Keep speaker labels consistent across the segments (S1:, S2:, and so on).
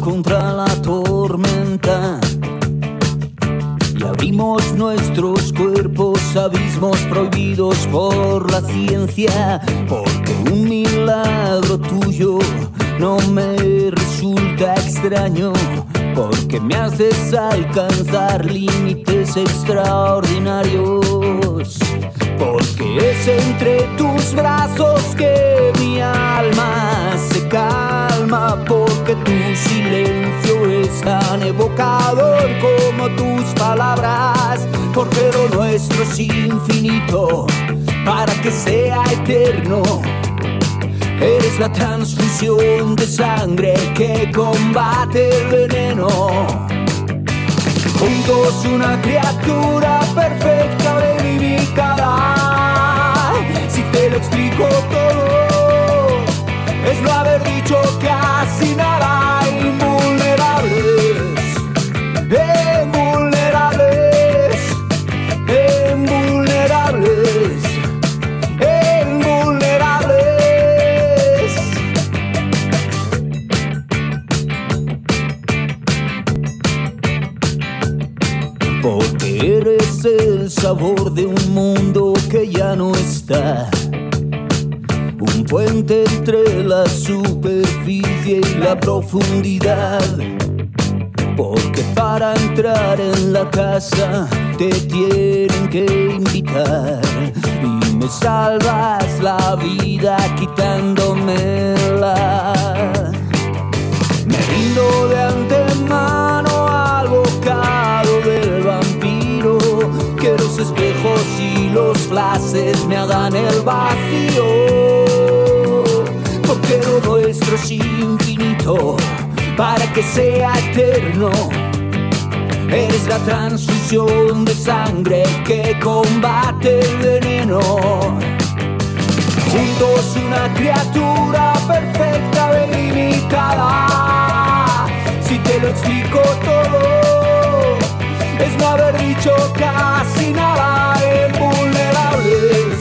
S1: Contra la tormenta. Y abrimos nuestros cuerpos abismos prohibidos por la ciencia. Porque un milagro tuyo no me resulta extraño. Porque me haces alcanzar límites extraordinarios. Porque es entre tus brazos que mi alma se calma. Tu silencio es tan evocador como tus palabras. Porque lo nuestro es infinito para que sea eterno. Eres la transfusión de sangre que combate el veneno. Juntos una criatura perfecta verificada. Si te lo explico todo, te tienen que invitar. Y me salvas la vida quitándomela. Me rindo de antemano al bocado del vampiro. Que los espejos y los flashes me hagan el vacío. Porque lo nuestro es infinito para que sea eterno. Eres la transfusión de sangre que combate el veneno. Juntos una criatura perfecta, delimitada. Si te lo explico todo, es no haber dicho casi nada. Invulnerables,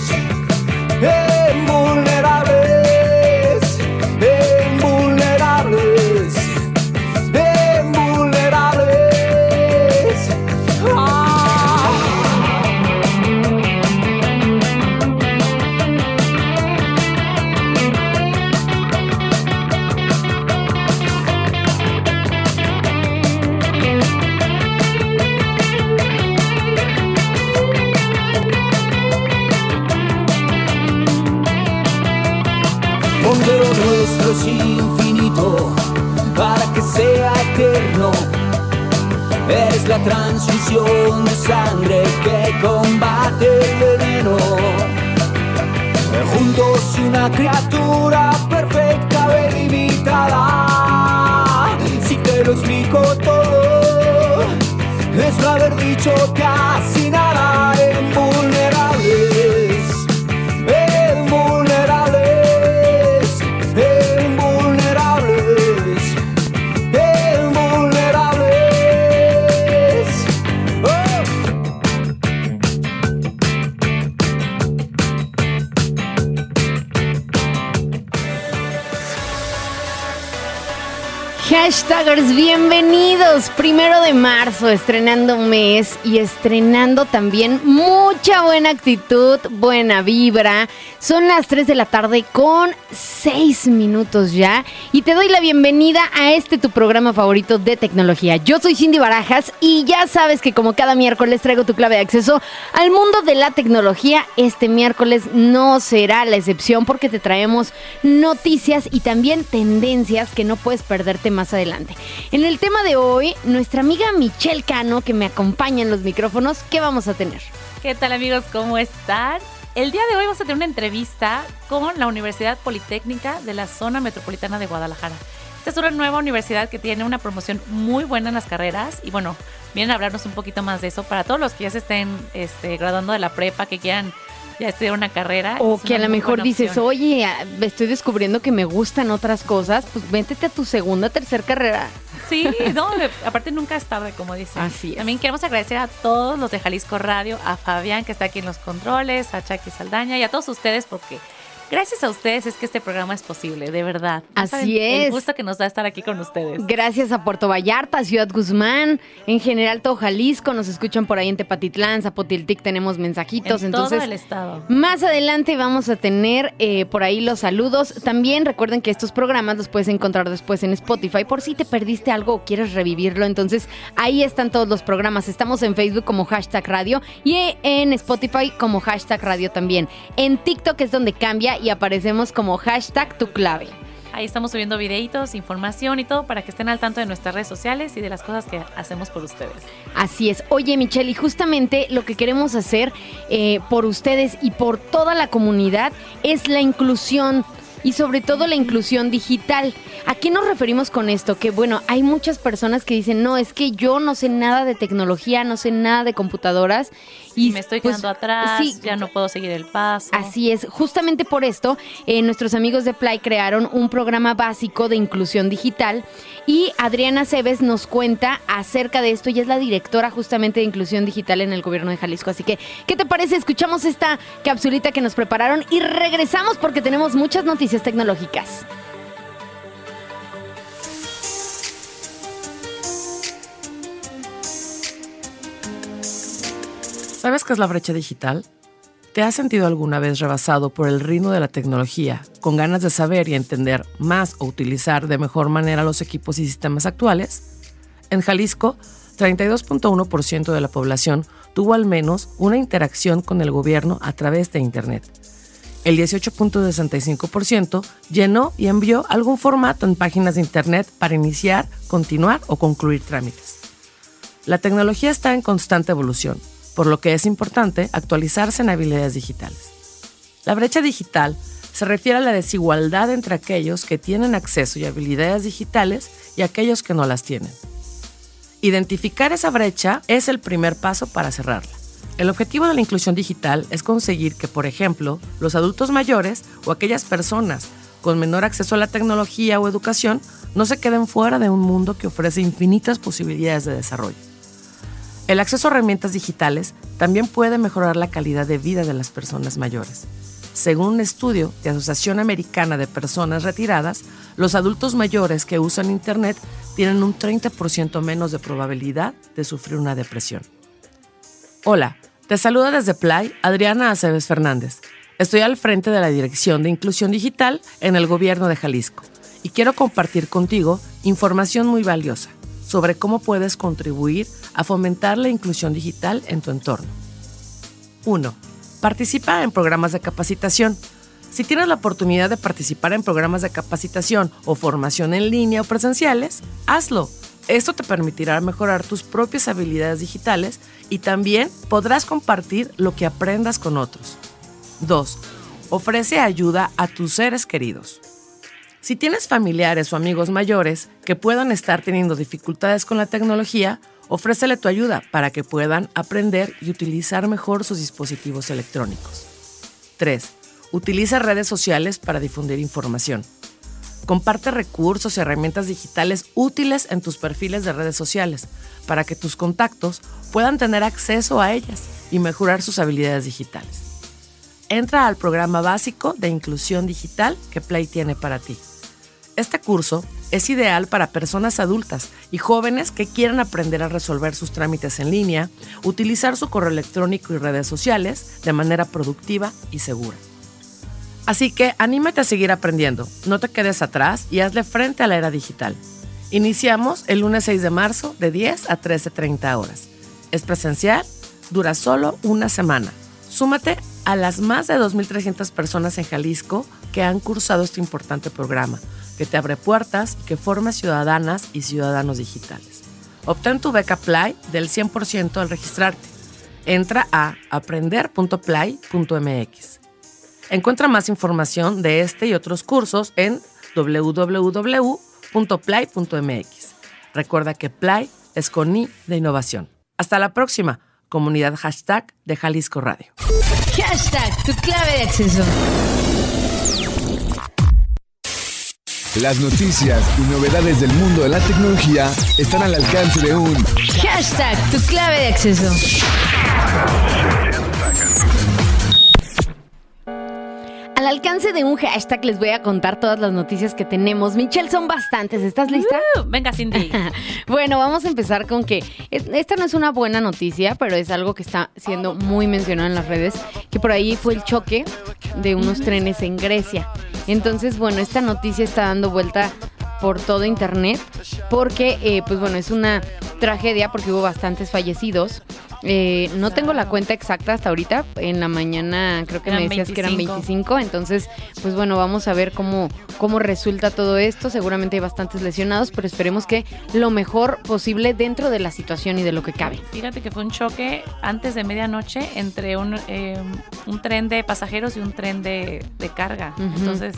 S2: Bienvenidos. Primero de marzo, estrenando mes y estrenando también mucha buena actitud, buena vibra. Son las 3 de la tarde con 6 minutos ya. Y te doy la bienvenida a este tu programa favorito de tecnología. Yo soy Cindy Barajas y ya sabes que como cada miércoles traigo tu clave de acceso al mundo de la tecnología. Este miércoles no será la excepción porque te traemos noticias y también tendencias que no puedes perderte más adelante. En el tema de hoy, nuestra amiga Michelle Cano, que me acompaña en los micrófonos, ¿qué vamos a tener?
S3: ¿Qué tal amigos? ¿Cómo están? El día de hoy vamos a tener una entrevista con la Universidad Politécnica de la Zona Metropolitana de Guadalajara. Esta es una nueva universidad que tiene una promoción muy buena en las carreras y bueno, vienen a hablarnos un poquito más de eso para todos los que ya se estén este, graduando de la prepa, que quieran ya estudiar una carrera.
S2: O que a lo mejor dices, oye, estoy descubriendo que me gustan otras cosas, pues véntete a tu segunda, tercera carrera.
S3: Sí, no, aparte nunca es tarde, como dicen.
S2: Así
S3: También queremos agradecer a todos los de Jalisco Radio, a Fabián que está aquí en los controles, a Chucky Saldaña y a todos ustedes porque Gracias a ustedes es que este programa es posible, de verdad.
S2: Así es.
S3: El gusto que nos da estar aquí con ustedes.
S2: Gracias a Puerto Vallarta, Ciudad Guzmán, en general todo Jalisco, nos escuchan por ahí en Tepatitlán, Zapotiltic, tenemos mensajitos.
S3: En
S2: entonces,
S3: todo el estado.
S2: Más adelante vamos a tener eh, por ahí los saludos. También recuerden que estos programas los puedes encontrar después en Spotify por si te perdiste algo o quieres revivirlo. Entonces ahí están todos los programas. Estamos en Facebook como hashtag radio y en Spotify como hashtag radio también. En TikTok es donde cambia y aparecemos como hashtag tu clave.
S3: Ahí estamos subiendo videitos, información y todo para que estén al tanto de nuestras redes sociales y de las cosas que hacemos por ustedes.
S2: Así es. Oye, Michelle, y justamente lo que queremos hacer eh, por ustedes y por toda la comunidad es la inclusión y sobre todo la inclusión digital. ¿A qué nos referimos con esto? Que bueno, hay muchas personas que dicen, no, es que yo no sé nada de tecnología, no sé nada de computadoras
S3: y me estoy pues, quedando atrás, ya no puedo seguir el paso.
S2: Así es, justamente por esto, eh, nuestros amigos de Play crearon un programa básico de inclusión digital y Adriana Cebes nos cuenta acerca de esto. Ella es la directora justamente de inclusión digital en el gobierno de Jalisco. Así que, ¿qué te parece? Escuchamos esta capsulita que nos prepararon y regresamos porque tenemos muchas noticias tecnológicas.
S4: ¿Sabes qué es la brecha digital? ¿Te has sentido alguna vez rebasado por el ritmo de la tecnología, con ganas de saber y entender más o utilizar de mejor manera los equipos y sistemas actuales? En Jalisco, 32.1% de la población tuvo al menos una interacción con el gobierno a través de Internet. El 18.65% llenó y envió algún formato en páginas de Internet para iniciar, continuar o concluir trámites. La tecnología está en constante evolución por lo que es importante actualizarse en habilidades digitales. La brecha digital se refiere a la desigualdad entre aquellos que tienen acceso y habilidades digitales y aquellos que no las tienen. Identificar esa brecha es el primer paso para cerrarla. El objetivo de la inclusión digital es conseguir que, por ejemplo, los adultos mayores o aquellas personas con menor acceso a la tecnología o educación no se queden fuera de un mundo que ofrece infinitas posibilidades de desarrollo. El acceso a herramientas digitales también puede mejorar la calidad de vida de las personas mayores. Según un estudio de Asociación Americana de Personas Retiradas, los adultos mayores que usan Internet tienen un 30% menos de probabilidad de sufrir una depresión. Hola, te saluda desde Play Adriana Aceves Fernández. Estoy al frente de la Dirección de Inclusión Digital en el Gobierno de Jalisco y quiero compartir contigo información muy valiosa sobre cómo puedes contribuir a fomentar la inclusión digital en tu entorno. 1. Participa en programas de capacitación. Si tienes la oportunidad de participar en programas de capacitación o formación en línea o presenciales, hazlo. Esto te permitirá mejorar tus propias habilidades digitales y también podrás compartir lo que aprendas con otros. 2. Ofrece ayuda a tus seres queridos. Si tienes familiares o amigos mayores que puedan estar teniendo dificultades con la tecnología, ofrécele tu ayuda para que puedan aprender y utilizar mejor sus dispositivos electrónicos. 3. Utiliza redes sociales para difundir información. Comparte recursos y herramientas digitales útiles en tus perfiles de redes sociales para que tus contactos puedan tener acceso a ellas y mejorar sus habilidades digitales. Entra al programa básico de inclusión digital que Play tiene para ti. Este curso es ideal para personas adultas y jóvenes que quieran aprender a resolver sus trámites en línea, utilizar su correo electrónico y redes sociales de manera productiva y segura. Así que anímate a seguir aprendiendo, no te quedes atrás y hazle frente a la era digital. Iniciamos el lunes 6 de marzo de 10 a 13.30 horas. Es presencial, dura solo una semana. Súmate a las más de 2.300 personas en Jalisco que han cursado este importante programa, que te abre puertas y que forma ciudadanas y ciudadanos digitales. Obtén tu beca Play del 100% al registrarte. Entra a aprender.play.mx. Encuentra más información de este y otros cursos en www.play.mx. Recuerda que Play es con I de innovación. Hasta la próxima, comunidad hashtag de Jalisco Radio.
S2: Hashtag tu clave de acceso.
S5: Las noticias y novedades del mundo de la tecnología están al alcance de un
S2: Hashtag tu clave de acceso. Al alcance de un hashtag les voy a contar todas las noticias que tenemos. Michelle, son bastantes. ¿Estás lista?
S3: Uh, venga, Cindy.
S2: Bueno, vamos a empezar con que es- esta no es una buena noticia, pero es algo que está siendo muy mencionado en las redes, que por ahí fue el choque de unos trenes en Grecia. Entonces, bueno, esta noticia está dando vuelta por todo internet porque, eh, pues bueno, es una tragedia porque hubo bastantes fallecidos. Eh, no tengo la cuenta exacta hasta ahorita. En la mañana creo que me decías que eran
S3: 25.
S2: 25. Entonces, pues bueno, vamos a ver cómo, cómo resulta todo esto. Seguramente hay bastantes lesionados, pero esperemos que lo mejor posible dentro de la situación y de lo que cabe.
S3: Fíjate que fue un choque antes de medianoche entre un, eh, un tren de pasajeros y un tren de, de carga. Entonces,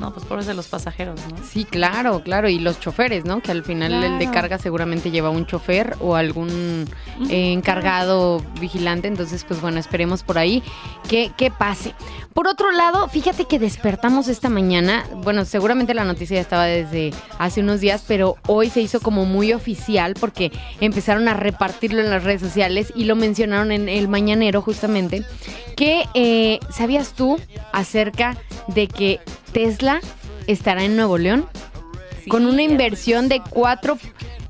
S3: no, pues pobres de los pasajeros, ¿no?
S2: Sí, claro, claro. Y los choferes, ¿no? Que al final el de carga seguramente lleva un chofer o algún eh, encargado vigilante. Entonces, pues bueno, esperemos por ahí que, que pase. Por otro lado, fíjate que despertamos esta mañana. Bueno, seguramente la noticia ya estaba desde hace unos días, pero hoy se hizo como muy oficial porque empezaron a repartirlo en las redes sociales y lo mencionaron en el mañanero justamente. Que eh, ¿sabías tú acerca de que Tesla estará en Nuevo León?
S3: Sí,
S2: con una inversión de 4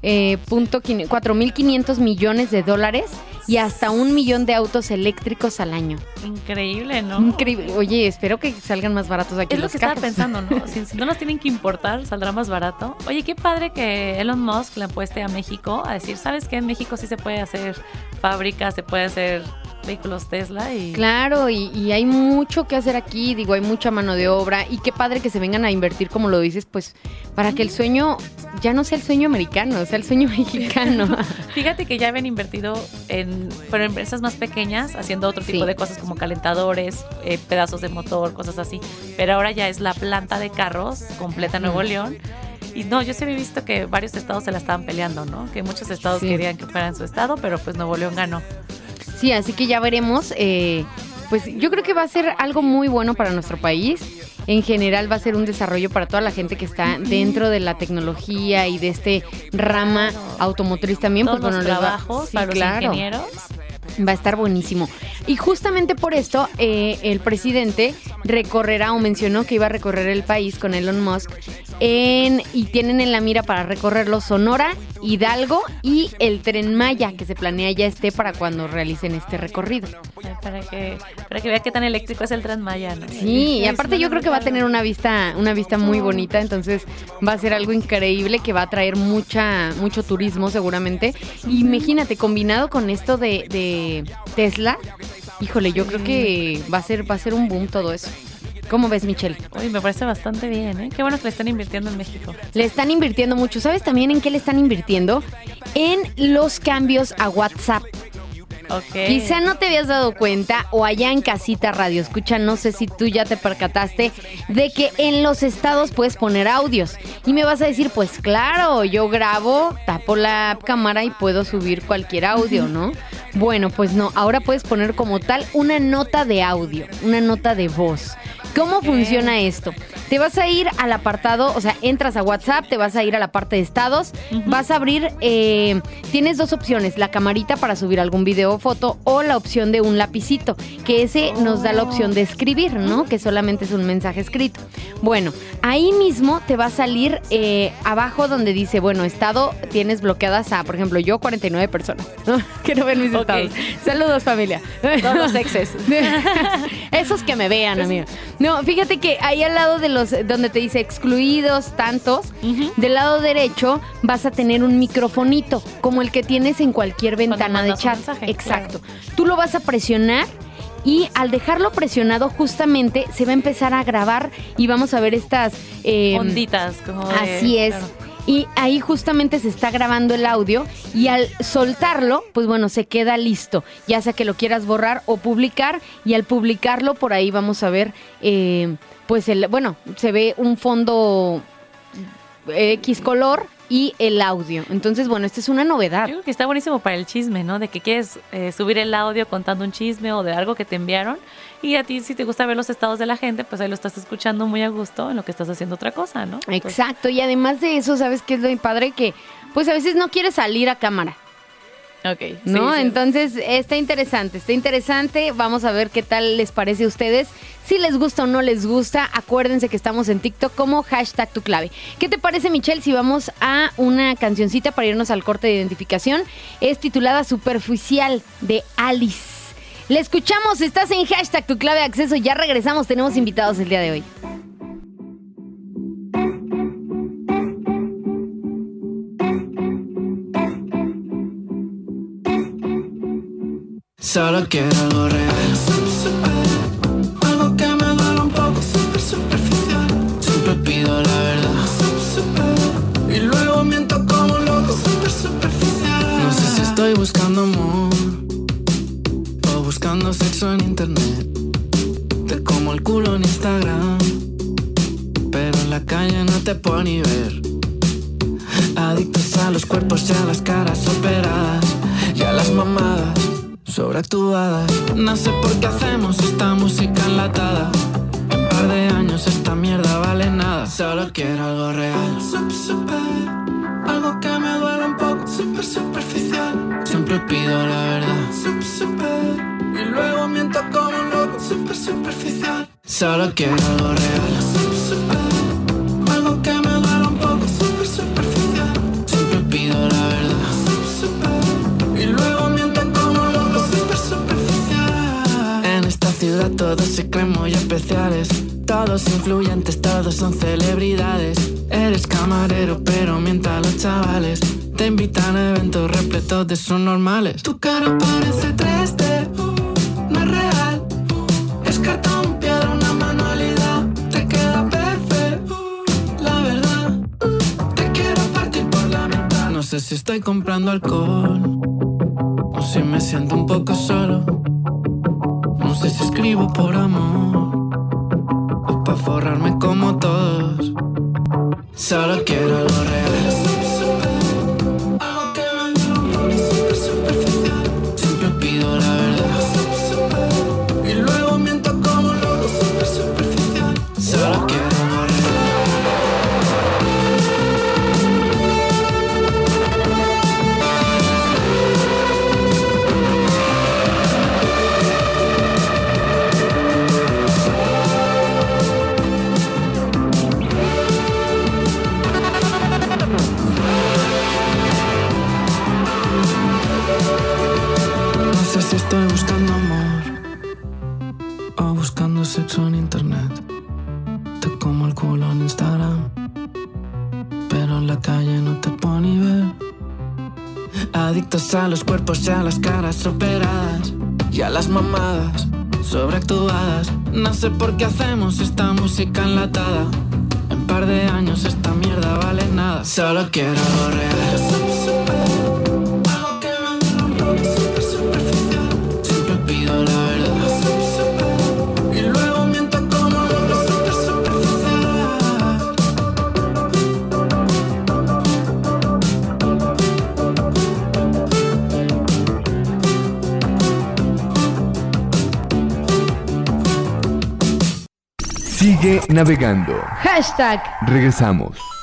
S2: eh, 4.500 millones de dólares y hasta un millón de autos eléctricos al año.
S3: Increíble, ¿no?
S2: Increíble. Oye, espero que salgan más baratos aquí
S3: Es lo que estaba pensando, ¿no? Si, si no los tienen que importar, saldrá más barato. Oye, qué padre que Elon Musk le apueste a México a decir, ¿sabes qué? En México sí se puede hacer fábricas, se puede hacer vehículos Tesla y...
S2: Claro, y, y hay mucho que hacer aquí, digo, hay mucha mano de obra y qué padre que se vengan a invertir, como lo dices, pues para que el sueño ya no sea el sueño americano, sea el sueño mexicano.
S3: Fíjate que ya habían invertido en, pero en empresas más pequeñas, haciendo otro tipo
S2: Sí.
S3: de cosas como calentadores, eh, pedazos de motor, cosas así. Pero ahora ya es la planta de carros completa Nuevo León. Y no, yo sí había visto que varios estados se la estaban peleando, ¿no? Que muchos estados
S2: Sí.
S3: querían que fuera en su estado, pero pues Nuevo León ganó.
S2: Sí, así que ya veremos. eh, pues yo creo que va a ser algo muy bueno para nuestro país. En general va a ser un desarrollo para toda la gente que está dentro de la tecnología y de este rama automotriz también.
S3: Todos
S2: pues bueno,
S3: los
S2: va-
S3: trabajos
S2: sí,
S3: para los
S2: claro.
S3: ingenieros.
S2: Va a estar buenísimo. Y justamente por esto, eh, el presidente recorrerá o mencionó que iba a recorrer el país con Elon Musk en, y tienen en la mira para recorrerlo Sonora, Hidalgo y el tren Maya, que se planea ya esté para cuando realicen este recorrido.
S3: Para que, para que vea qué tan eléctrico es el Tren Maya, ¿no?
S2: Sí, y aparte yo creo que va a tener
S3: una
S2: vista, una vista muy bonita, entonces va a ser algo increíble que va a traer mucha, mucho turismo seguramente. Imagínate, combinado con esto de, de Tesla, híjole, yo creo que va a ser, va a ser un boom todo eso. ¿Cómo ves, Michelle?
S3: Uy, me parece bastante bien, ¿eh? Qué bueno que le están invirtiendo en México.
S2: Le están invirtiendo mucho. ¿Sabes también en qué le están invirtiendo? En los cambios a WhatsApp.
S3: Ok.
S2: Quizá no te habías dado cuenta o allá en casita radio escucha, no sé si tú ya te percataste de que en los estados puedes poner audios. Y me vas a decir, pues claro, yo grabo, tapo la cámara y puedo subir cualquier audio, ¿no? Bueno, pues no, ahora puedes poner como tal una nota de audio, una nota de voz. ¿Cómo funciona esto? Te vas a ir al apartado, o sea, entras a WhatsApp, te vas a ir a la parte de estados, vas a abrir, eh, tienes dos opciones, la camarita para subir algún video o foto o la opción de un lapicito, que ese nos da la opción de escribir, ¿no? Que solamente es un mensaje escrito. Bueno, ahí mismo te va a salir eh, abajo donde dice, bueno, estado, tienes bloqueadas a, por ejemplo, yo 49 personas, ¿no? que no ven mis estados. Saludos, familia.
S3: Todos los exes.
S2: Esos que me vean, amigo. No, fíjate que ahí al lado de los, donde te dice excluidos tantos, del lado derecho vas a tener un microfonito, como el que tienes en cualquier ventana de chat.
S3: mensaje,
S2: Exacto. Tú lo vas a presionar y al dejarlo presionado justamente se va a empezar a grabar y vamos a ver estas... eh,
S3: Onditas, como de-
S2: Así es.
S3: claro.
S2: Y ahí justamente se está grabando el audio y al soltarlo, pues bueno, se queda listo, ya sea que lo quieras borrar o publicar y al publicarlo por ahí vamos a ver, eh, pues el, bueno, se ve un fondo X color y el audio. Entonces, bueno, esta es una novedad.
S3: Yo creo que está buenísimo para el chisme, ¿no? De que quieres eh, subir el audio contando un chisme o de algo que te enviaron. Y a ti, si te gusta ver los estados de la gente, pues ahí lo estás escuchando muy a gusto en lo que estás haciendo otra cosa, ¿no? Entonces,
S2: Exacto, y además de eso, ¿sabes qué es lo padre? Que pues a veces no quieres salir a cámara.
S3: ok. sí,
S2: ¿No?
S3: sí.
S2: Entonces está interesante, está interesante. Vamos a ver qué tal les parece a ustedes. Si les gusta o no les gusta, acuérdense que estamos en TikTok como hashtag tu clave. ¿Qué te parece, Michelle, si vamos a una cancioncita para irnos al corte de identificación? Es titulada Superficial de Alice. Le escuchamos, estás en hashtag tu clave de acceso. Ya regresamos, tenemos invitados el día de hoy.
S6: Solo quiero algo. En internet. Te como el culo en Instagram. Pero en la calle no te puedo ni ver. Adictos a los cuerpos y a las caras operadas. Y a las mamadas sobreactuadas. No sé por qué hacemos esta música enlatada. En un par de años esta mierda vale nada. Solo quiero algo real. Sup, super, algo que me duele un poco. Super superficial. Siempre pido la verdad. Sup, super, y luego miento como un loco. Super superficial. Solo quiero algo real. Sup, super, algo que me duele un poco. Super superficial. Siempre pido la verdad. Sup, super, y luego miento como un loco. Super superficial. En esta ciudad todos se creen muy especiales. Todos influyentes, todos son celebridades. Eres camarero, pero mienta a los chavales. Te invitan a eventos repletos de sus normales. Tu cara parece 3D, sé si estoy comprando alcohol o si me siento un poco solo. No sé si escribo por amor o pa' forrarme como todos. Solo quiero algo real. O buscando sexo en internet. Te como el culo en Instagram, pero en la calle no te ni ver. Adictos a los cuerpos y a las caras operadas y a las mamadas sobreactuadas. No sé por qué hacemos esta música enlatada. En par de años esta mierda vale nada. Solo quiero real.
S5: Navegando.
S2: Hashtag
S5: Regresamos.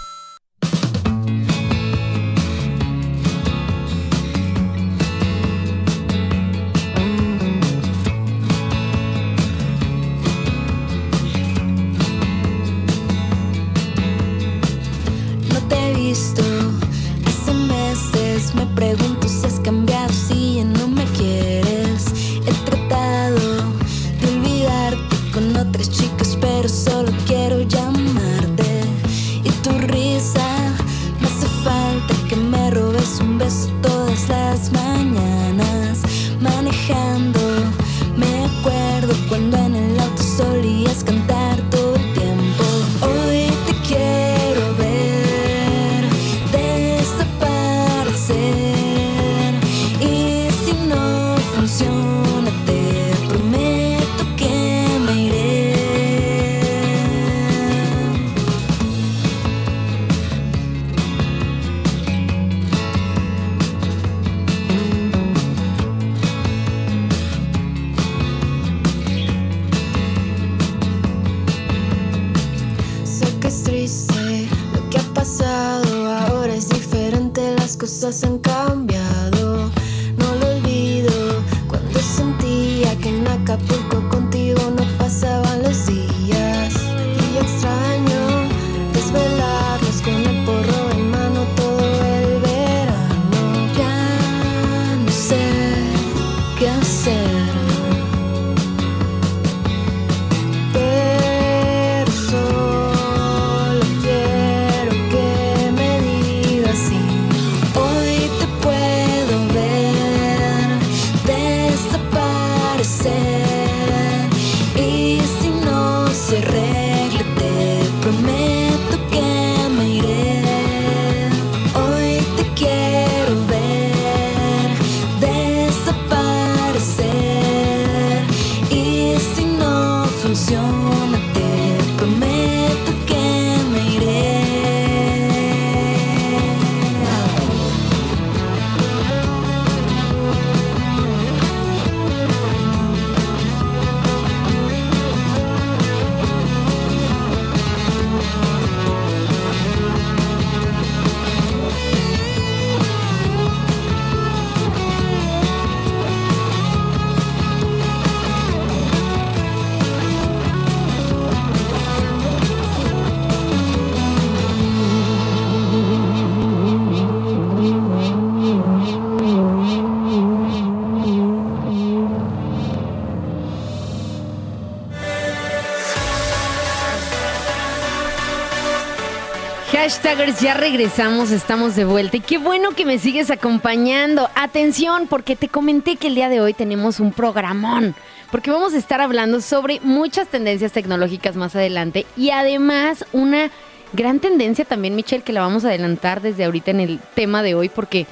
S7: Ya
S2: regresamos, estamos de vuelta y qué bueno que me sigues acompañando. Atención, porque te comenté que el día de hoy tenemos un programón, porque vamos a estar hablando sobre muchas tendencias tecnológicas más adelante y además una gran tendencia también, Michelle, que la vamos a adelantar desde ahorita en el tema de hoy, porque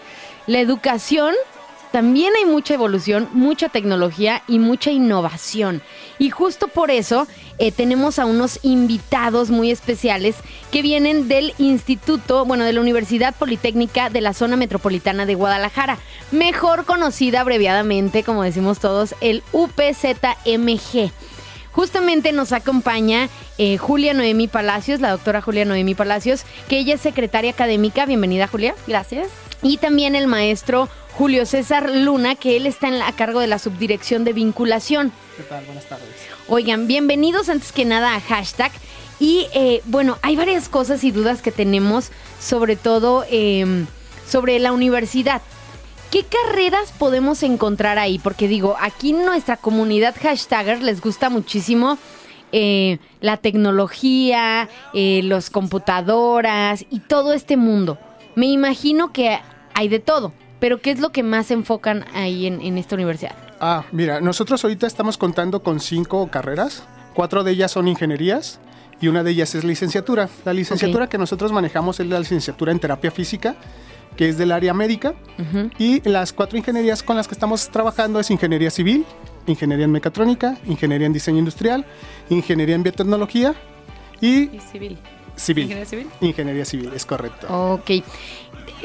S2: la educación también hay mucha evolución, mucha tecnología y mucha innovación. Y justo por eso eh, tenemos a unos invitados muy especiales que vienen del Instituto, bueno, de la Universidad Politécnica de la Zona Metropolitana de Guadalajara, mejor conocida abreviadamente, como decimos todos, el UPZMG. Justamente nos acompaña eh, Julia Noemi Palacios, la doctora Julia Noemi Palacios, que ella es secretaria académica. Bienvenida, Julia.
S8: Gracias.
S2: Y también el maestro Julio César Luna, que él está en a cargo de la subdirección de vinculación.
S9: ¿Qué tal? Buenas tardes.
S2: Oigan, bienvenidos antes que nada a hashtag. Y eh, bueno, hay varias cosas y dudas que tenemos, sobre todo eh, sobre la universidad. ¿Qué carreras podemos encontrar ahí? Porque digo, aquí en nuestra comunidad hashtagger les gusta muchísimo eh, la tecnología, eh, las computadoras y todo este mundo. Me imagino que hay de todo, pero ¿qué es lo que más se enfocan ahí en, en esta universidad?
S9: Ah, mira, nosotros ahorita estamos contando con cinco carreras. Cuatro de ellas son ingenierías y una de ellas es licenciatura. La licenciatura que nosotros manejamos es la licenciatura en terapia física, que es del área médica.
S2: Ujú.
S9: Y las cuatro ingenierías con las que estamos trabajando es ingeniería civil, ingeniería en mecatrónica, ingeniería en diseño industrial, ingeniería en biotecnología y
S3: Y civil.
S9: civil.
S3: ¿Ingeniería civil?
S9: Ingeniería civil, es correcto.
S2: Ok.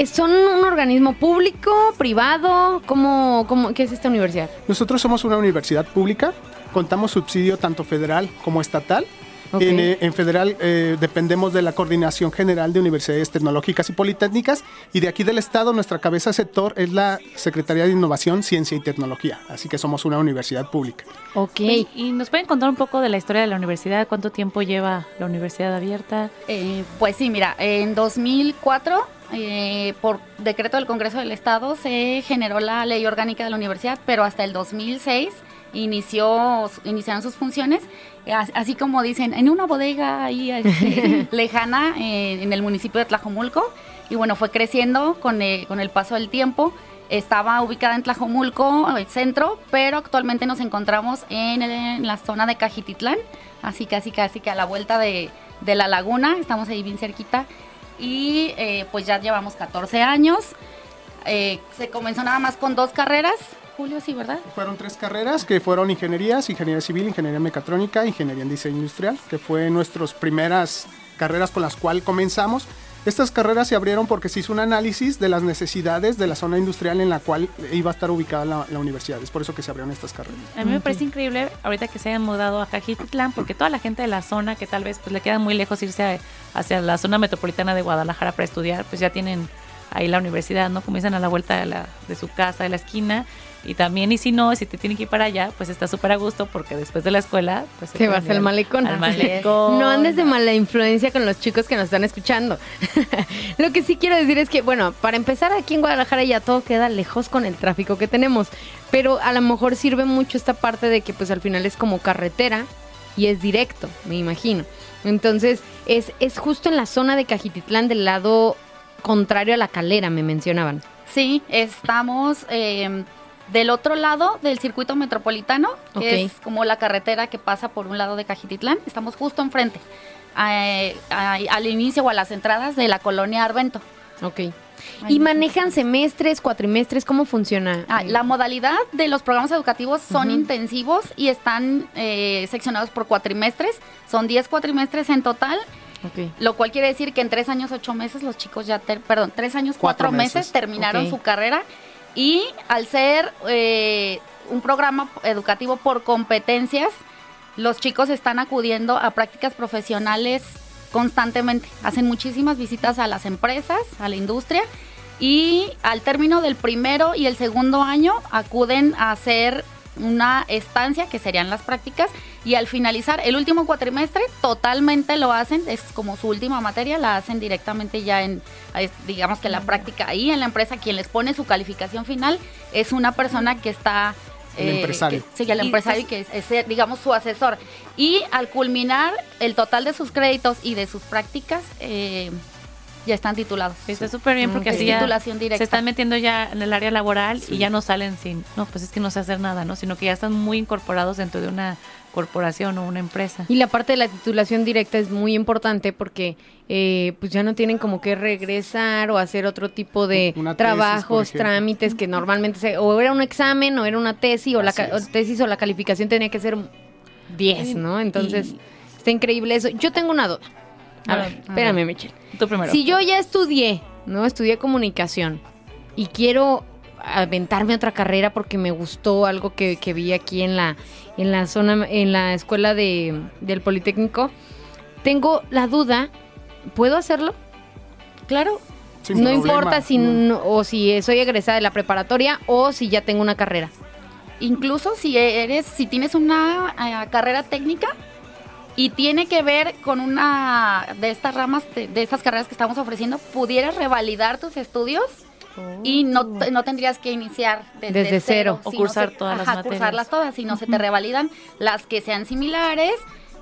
S2: ¿Son un organismo público, privado? ¿Cómo, cómo, ¿Qué es esta universidad?
S9: Nosotros somos una universidad pública, contamos subsidio tanto federal como estatal. En, eh, en federal eh, dependemos de la Coordinación General de Universidades Tecnológicas y Politécnicas y de aquí del Estado nuestra cabeza sector es la Secretaría de Innovación, Ciencia y Tecnología. Así que somos una universidad pública.
S2: Ok.
S3: ¿Y nos pueden contar un poco de la historia de la universidad? ¿Cuánto tiempo lleva la universidad abierta?
S8: Eh, pues sí, mira, en 2004, eh, por decreto del Congreso del Estado, se generó la ley orgánica de la universidad, pero hasta el 2006 inició, iniciaron sus funciones, as- así como dicen, en una bodega ahí este, lejana eh, en el municipio de Tlajomulco. Y bueno, fue creciendo con, eh, con el paso del tiempo. Estaba ubicada en Tlajomulco, el centro, pero actualmente nos encontramos en, en la zona de Cajititlán, así casi casi que a la vuelta de, de la laguna, estamos ahí bien cerquita. Y eh, pues ya llevamos 14 años. Eh, se comenzó nada más con dos carreras, Julio, sí, ¿verdad?
S9: Fueron tres carreras que fueron ingenierías, ingeniería civil, ingeniería mecatrónica, ingeniería en diseño industrial, que fue nuestras primeras carreras con las cuales comenzamos. Estas carreras se abrieron porque se hizo un análisis de las necesidades de la zona industrial en la cual iba a estar ubicada la, la universidad. Es por eso que se abrieron estas carreras.
S3: A mí me parece increíble ahorita que se hayan mudado a Cajititlán, porque toda la gente de la zona que tal vez pues, le queda muy lejos irse a- hacia la zona metropolitana de Guadalajara para estudiar, pues ya tienen ahí la universidad, ¿no? Como dicen a la vuelta de, la, de su casa, de la esquina. Y también, y si no, si te tienen que ir para allá, pues está súper a gusto porque después de la escuela, pues
S2: Te vas al malecón.
S3: Al malecón.
S2: No andes de mala influencia con los chicos que nos están escuchando. Lo que sí quiero decir es que, bueno, para empezar aquí en Guadalajara ya todo queda lejos con el tráfico que tenemos. Pero a lo mejor sirve mucho esta parte de que pues al final es como carretera y es directo, me imagino. Entonces, es, es justo en la zona de Cajititlán del lado contrario a la calera, me mencionaban.
S8: Sí, estamos eh, del otro lado del circuito metropolitano, que es como la carretera que pasa por un lado de Cajititlán. Estamos justo enfrente, eh, al inicio o a las entradas de la colonia Arvento.
S2: Ok. ¿Y manejan semestres, cuatrimestres? ¿Cómo funciona?
S8: Ah, la modalidad de los programas educativos son intensivos y están eh, seccionados por cuatrimestres. Son 10 cuatrimestres en total,
S2: Ok.
S8: lo cual quiere decir que en tres años, ocho meses, los chicos ya, ter- perdón, tres años, cuatro,
S9: Cuatro
S8: meses,
S9: meses.
S8: terminaron su carrera. Y al ser eh, un programa educativo por competencias, los chicos están acudiendo a prácticas profesionales constantemente. Hacen muchísimas visitas a las empresas, a la industria. Y al término del primero y el segundo año acuden a hacer una estancia, que serían las prácticas, y al finalizar el último cuatrimestre, totalmente lo hacen, es como su última materia, la hacen directamente ya en, eh, digamos que la práctica ahí en la empresa, quien les pone su calificación final es una persona que está...
S9: El empresario.
S8: que- sí, el
S3: Y
S8: empresario que es, es, eh, digamos, su asesor. Y al culminar el total de sus créditos y de sus prácticas, eh, ya están titulados.
S3: Sí, Está súper bien porque
S8: Es
S3: así ya
S8: titulación directa.
S3: se están metiendo ya en el área laboral y ya no salen sin, no, pues es que no sé hacer nada, ¿no? Sino que ya están muy incorporados dentro de una corporación o una empresa.
S2: Y la parte de la titulación directa es muy importante porque eh, pues ya no tienen como que regresar o hacer otro tipo de
S9: Una
S2: trabajos, trámites que normalmente se, o era un examen o era una tesis o la
S9: Así
S2: o tesis o la calificación tenía que ser 10, ¿no? Entonces está increíble eso. Yo tengo una duda. A,
S3: A
S2: ver,
S3: ver,
S2: espérame, Michelle.
S3: Tú primero.
S2: Si yo ya estudié, ¿no? Estudié comunicación y quiero aventarme a otra carrera porque me gustó algo que, que vi aquí en la, en la zona, en la escuela de, del Politécnico, tengo la duda, ¿puedo hacerlo?
S8: Claro,
S9: Sin
S2: no
S9: problema.
S2: importa si
S9: No.
S2: no- o si soy egresada de la preparatoria o si ya tengo una carrera.
S8: incluso si eres, si tienes una eh, carrera técnica y tiene que ver con una de estas ramas, de, de estas carreras que estamos ofreciendo, pudieras revalidar tus estudios y no, te- no tendrías que iniciar desde,
S2: Desde cero.
S3: O cursar
S8: se-
S3: todas las materias.
S8: cursarlas todas, sino se te revalidan las que sean similares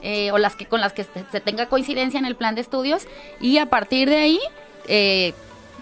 S8: eh, o las que con las que se, se tenga coincidencia en el plan de estudios. Y a partir de ahí, eh,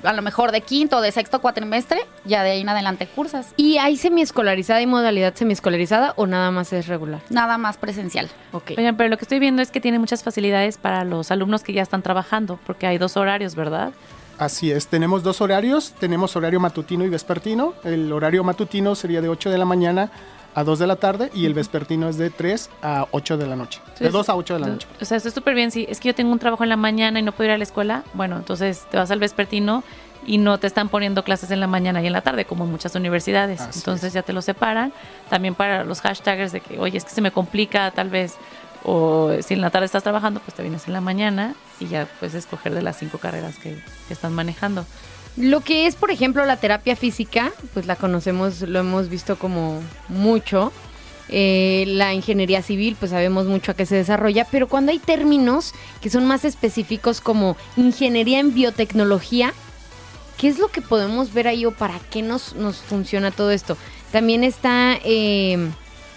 S8: a lo mejor de quinto o de sexto cuatrimestre, ya de ahí en adelante cursas.
S2: ¿Y hay semiescolarizada y modalidad semiescolarizada o nada más es regular?
S8: Nada más presencial.
S2: Ok.
S3: Oigan, pero lo que estoy viendo es que tiene muchas facilidades para los alumnos que ya están trabajando, porque hay dos horarios, ¿verdad?
S9: Así es, tenemos dos horarios, tenemos horario matutino y vespertino. El horario matutino sería de 8 de la mañana a 2 de la tarde y el vespertino es de 3 a 8 de la noche. De
S3: Entonces,
S9: 2 a 8 de la noche.
S3: O sea, está súper bien. Si es que yo tengo un trabajo en la mañana y no puedo ir a la escuela, bueno, entonces te vas al vespertino y no te están poniendo clases en la mañana y en la tarde, como en muchas universidades.
S9: Así
S3: entonces
S9: es.
S3: ya te lo separan. También para los hashtaggers de que, oye, es que se me complica tal vez, o si en la tarde estás trabajando, pues te vienes en la mañana y ya puedes escoger de las cinco carreras que, que están manejando.
S2: Lo que es, por ejemplo, la terapia física, pues la conocemos, lo hemos visto como mucho. Eh, la ingeniería civil, pues sabemos mucho a qué se desarrolla, pero cuando hay términos que son más específicos como ingeniería en biotecnología, ¿qué es lo que podemos ver ahí o para qué nos, nos funciona todo esto? También está, eh,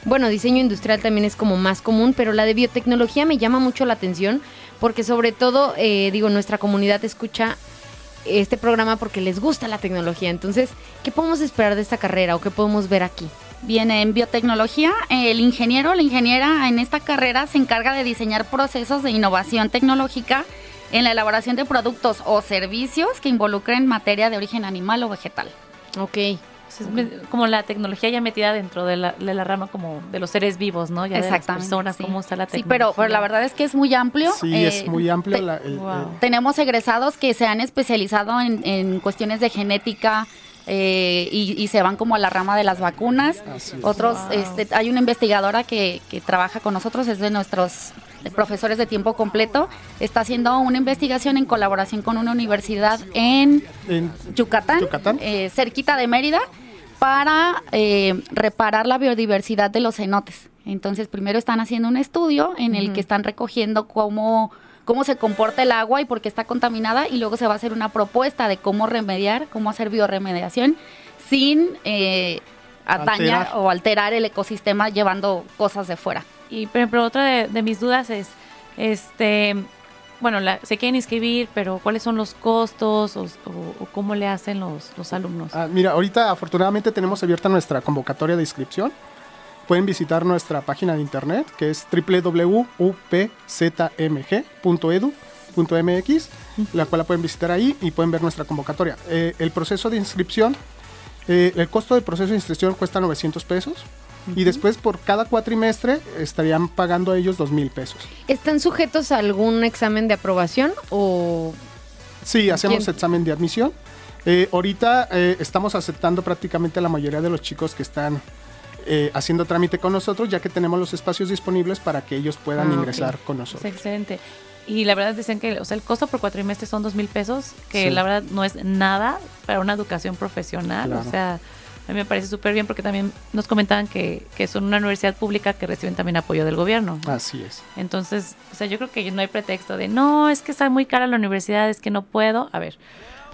S2: bueno, diseño industrial también es como más común, pero la de biotecnología me llama mucho la atención porque sobre todo, eh, digo, nuestra comunidad escucha este programa porque les gusta la tecnología. Entonces, ¿qué podemos esperar de esta carrera o qué podemos ver aquí?
S8: Viene en biotecnología, el ingeniero o la ingeniera en esta carrera se encarga de diseñar procesos de innovación tecnológica en la elaboración de productos o servicios que involucren materia de origen animal o vegetal.
S2: Ok.
S3: Como la tecnología ya metida dentro de la, de la rama como de los seres vivos, ¿no? Ya de las personas,
S8: sí.
S3: cómo está la
S8: Sí,
S3: tecnología.
S8: pero, pero la verdad es que es muy amplio.
S9: Sí,
S8: eh,
S9: es muy amplio.
S8: te-
S9: la- el-
S3: Wow.
S9: el-
S8: Tenemos egresados que se han especializado en, en cuestiones de genética eh, y, y se van como a la rama de las vacunas. Otros,
S3: Wow.
S8: este, hay una investigadora que, que trabaja con nosotros, es de nuestros profesores de tiempo completo, está haciendo una investigación en colaboración con una universidad en
S9: En-
S8: Yucatán,
S9: Yucatán.
S8: eh, cerquita de Mérida, para eh, reparar la biodiversidad de los cenotes. Entonces, primero están haciendo un estudio en el que están recogiendo cómo, cómo se comporta el agua y por qué está contaminada, y luego se va a hacer una propuesta de cómo remediar, cómo hacer bioremediación sin eh, dañar
S9: Alterar.
S8: o alterar el ecosistema llevando cosas de fuera.
S3: Y por ejemplo, otra de, de mis dudas es, este, bueno, la- se quieren inscribir, pero ¿cuáles son los costos o, o- o cómo le hacen los, los alumnos?
S9: Ah, mira, ahorita afortunadamente tenemos abierta nuestra convocatoria de inscripción. Pueden visitar nuestra página de internet que es www.upzmg.edu.mx, la cual la pueden visitar ahí y pueden ver nuestra convocatoria. Eh, el proceso de inscripción, eh, el costo del proceso de inscripción cuesta 900 pesos y después por cada cuatrimestre estarían pagando ellos 2 mil pesos.
S2: ¿Están sujetos a algún examen de aprobación o
S9: Sí, hacemos
S2: ¿Quién?
S9: examen de admisión. Eh, ahorita eh, estamos aceptando prácticamente a la mayoría de los chicos que están eh, haciendo trámite con nosotros, ya que tenemos los espacios disponibles para que ellos puedan
S2: Ah,
S9: ingresar con
S3: Es
S9: nosotros.
S3: excelente. Y la verdad dicen que, o sea, el costo por cuatrimestre son dos mil pesos, que
S9: Sí.
S3: la verdad no es nada para una educación profesional.
S9: Claro.
S3: O sea, a mí me parece súper bien porque también nos comentaban que, que son una universidad pública que reciben también apoyo del gobierno.
S9: Así es.
S3: Entonces, o sea, yo creo que no hay pretexto de, no, es que está muy cara la universidad, es que no puedo. A ver,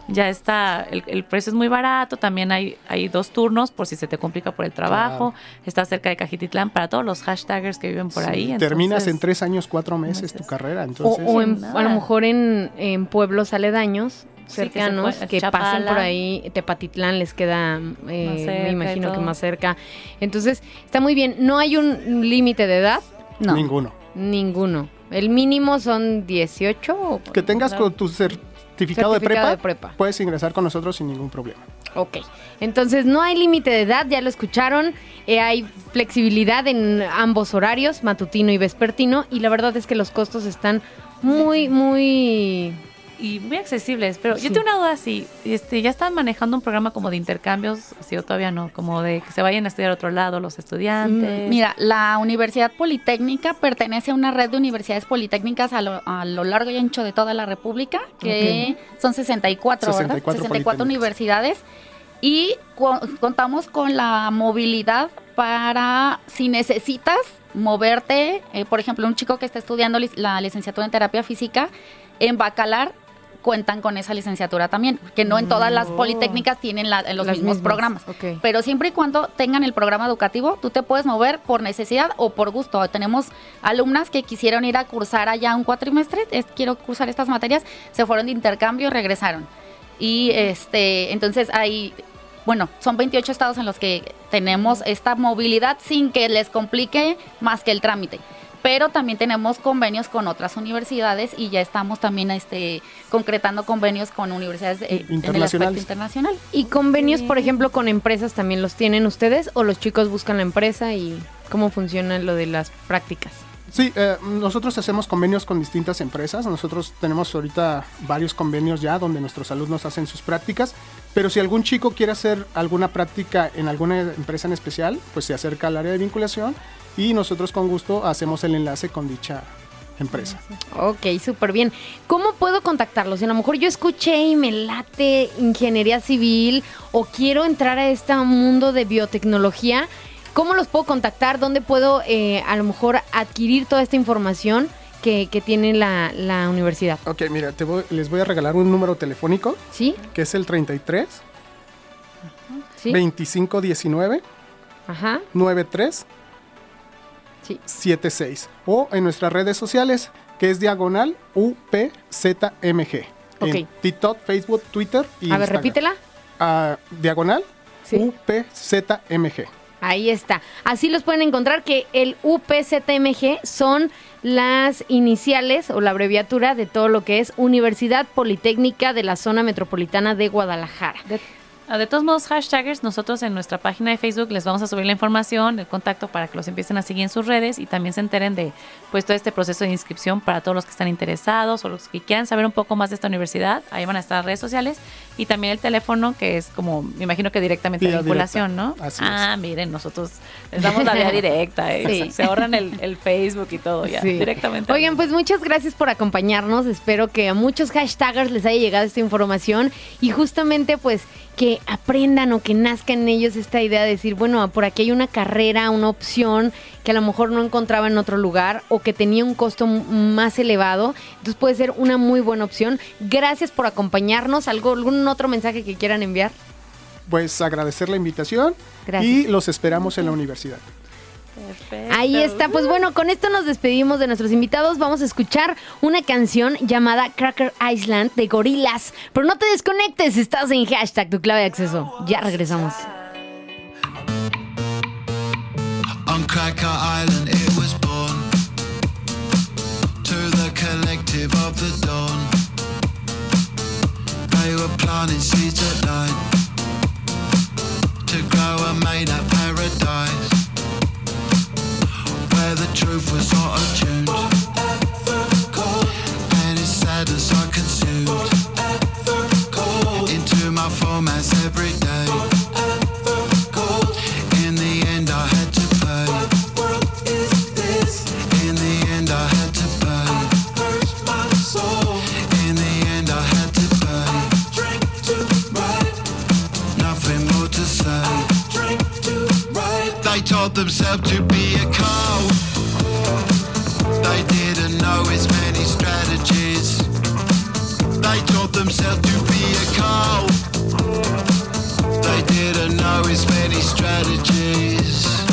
S3: ya está, el, el precio es muy barato, también hay, hay dos turnos por si se te complica por el trabajo, está cerca de Cajititlán para todos los hashtaggers que viven por
S9: Sí,
S3: ahí.
S9: Terminas en tres años, cuatro meses tu carrera.
S2: o,
S9: Entonces,
S2: o en- a lo mejor en, en pueblos aledaños
S3: Sí, que
S2: cercanos
S3: puede-
S2: que,
S3: Chapala.
S2: pasen por ahí, Tepatitlán les queda, eh,
S3: cerca
S2: me imagino que más cerca. Entonces, está muy bien. No hay un límite de edad,
S8: No.
S9: ninguno.
S2: ninguno. El mínimo son 18 o
S9: Que tengas con tu certificado, de,
S2: Certificado
S9: prepa,
S2: de prepa.
S9: puedes ingresar con nosotros sin ningún problema.
S2: Ok, entonces no hay límite de edad, ya lo escucharon, eh, hay flexibilidad en ambos horarios, matutino y vespertino, y la verdad es que los costos están muy, muy...
S3: y muy accesibles. Pero yo tengo una duda si este, ya están manejando un programa como de intercambios, si o todavía no, como de que se vayan a estudiar a otro lado los estudiantes.
S8: Mm, Mira, la Universidad Politécnica pertenece a una red de universidades politécnicas a lo, a lo largo y ancho de toda la República, que son 64,
S9: 64
S8: ¿verdad? 64
S9: politécnicas.
S8: universidades. Y cu- contamos con la movilidad para, si necesitas moverte, eh, por ejemplo, un chico que está estudiando lic- la licenciatura en terapia física, en Bacalar cuentan con esa licenciatura también, que no en todas las politécnicas tienen la- los
S2: Las
S8: mismos
S2: mismas,
S8: programas. Pero siempre y cuando tengan el programa educativo, tú te puedes mover por necesidad o por gusto. Tenemos alumnas que quisieron ir a cursar allá un cuatrimestre, es- quiero cursar estas materias, se fueron de intercambio y regresaron. Y este, entonces hay, bueno, son 28 estados en los que tenemos esta movilidad sin que les complique más que el trámite. Pero también tenemos convenios con otras universidades y ya estamos también este, concretando convenios con universidades eh, en el aspecto internacional.
S2: ¿Y convenios, por ejemplo, con empresas también los tienen ustedes o los chicos buscan la empresa y cómo funciona lo de las prácticas?
S9: Sí, eh, nosotros hacemos convenios con distintas empresas. Nosotros tenemos ahorita varios convenios ya donde nuestros alumnos hacen sus prácticas. Pero si algún chico quiere hacer alguna práctica en alguna empresa en especial, pues se acerca al área de vinculación y nosotros con gusto hacemos el enlace con dicha empresa.
S2: Ok, súper bien. ¿Cómo puedo contactarlos? Si a lo mejor yo escuché y me late ingeniería civil o quiero entrar a este mundo de biotecnología, ¿cómo los puedo contactar? ¿Dónde puedo eh, a lo mejor adquirir toda esta información que, que tiene la, la universidad?
S9: Ok, mira, te voy- les voy a regalar un número telefónico
S2: ¿Sí?
S9: que es el 33
S2: ¿Sí?
S9: 2519
S2: Ajá.
S9: 93
S2: Sí.
S9: 76 o en nuestras redes sociales que es diagonal UPZMG.
S2: Ok.
S9: En TikTok, Facebook, Twitter y
S2: A ver, repítela.
S9: Ah, diagonal
S2: Sí.
S9: UPZMG.
S2: Ahí está. Así los pueden encontrar que el UPZMG son las iniciales o la abreviatura de todo lo que es Universidad Politécnica de la Zona Metropolitana de Guadalajara.
S3: De, de todos modos, hashtaggers, nosotros en nuestra página de Facebook les vamos a subir la información, el contacto para que los empiecen a seguir en sus redes y también se enteren de pues todo este proceso de inscripción para todos los que están interesados o los que quieran saber un poco más de esta universidad. Ahí van a estar las redes sociales y también el teléfono que es como, me imagino que directamente de vinculación,
S9: directa.
S3: ¿no?
S9: Así
S3: ah, miren, nosotros les damos la vía directa, eh,
S2: Sí.
S3: se, ahorran el, el Facebook y todo ya,
S2: Sí.
S3: directamente.
S2: Oigan, pues muchas gracias por acompañarnos. Espero que a muchos hashtagers les haya llegado esta información y justamente pues que aprendan o que nazca en ellos esta idea de decir, bueno, por aquí hay una carrera, una opción que a lo mejor no encontraba en otro lugar o que tenía un costo más elevado. Entonces puede ser una muy buena opción. Gracias por acompañarnos. ¿Algo, ¿Algún otro mensaje que quieran enviar?
S9: Pues agradecer la invitación
S2: Gracias.
S9: y los esperamos en la universidad.
S3: Perfecto.
S2: Ahí está. Pues bueno, con esto nos despedimos de nuestros invitados. Vamos a escuchar una canción llamada Cracker Island de Gorilas. Pero no te desconectes, estás en hashtag tu clave de acceso. Ya regresamos.
S10: Cracker Island it was born. To the collective of the dawn. They were planting seeds at night. To grow a made up paradise. Where the truth was auto-tuned And They told themselves to be a cow. They didn't know its many strategies. They taught themselves to be a cow. They didn't know as many strategies.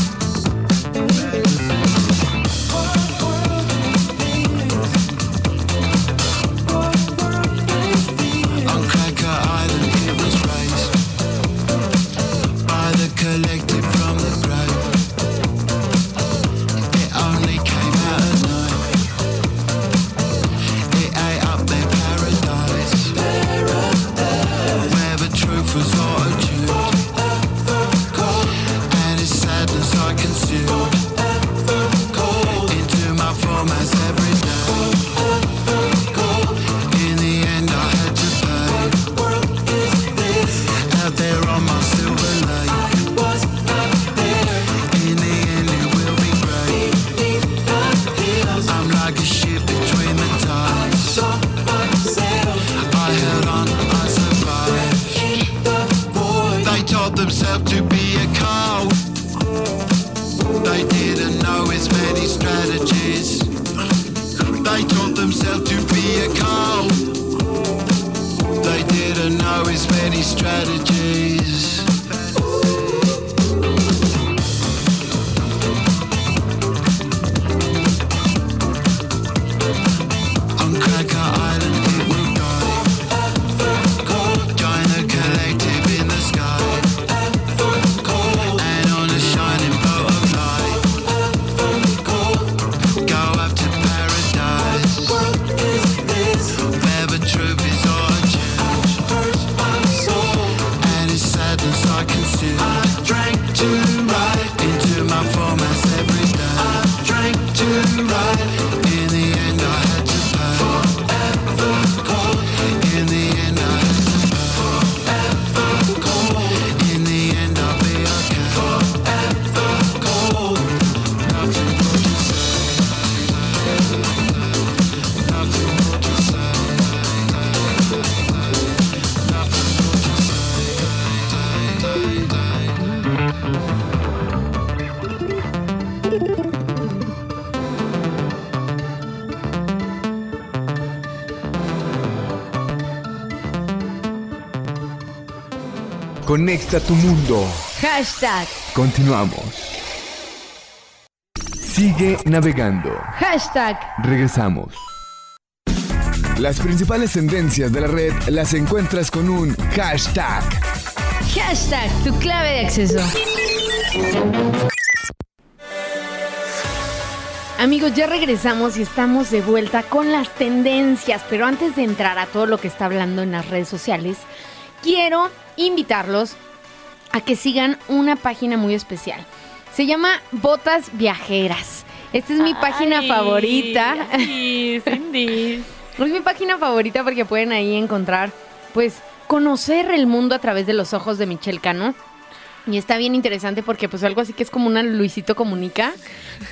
S5: Conecta tu mundo.
S2: Hashtag,
S5: Continuamos. Sigue navegando.
S2: hashtag.
S5: Regresamos. Las principales tendencias de la red las encuentras con un hashtag.
S2: Hashtag tu clave de acceso. Amigos, ya regresamos y estamos de vuelta con las tendencias, pero antes de entrar a todo lo que está hablando en las redes sociales, quiero invitarlos a que sigan una página muy especial. Se llama Botas Viajeras. Esta es mi página favorita.
S3: ay, Cindy.
S2: Es mi página favorita porque pueden ahí encontrar, pues, conocer el mundo a través de los ojos de Michelle Cano. Y está bien interesante porque pues algo así que es como una Luisito Comunica,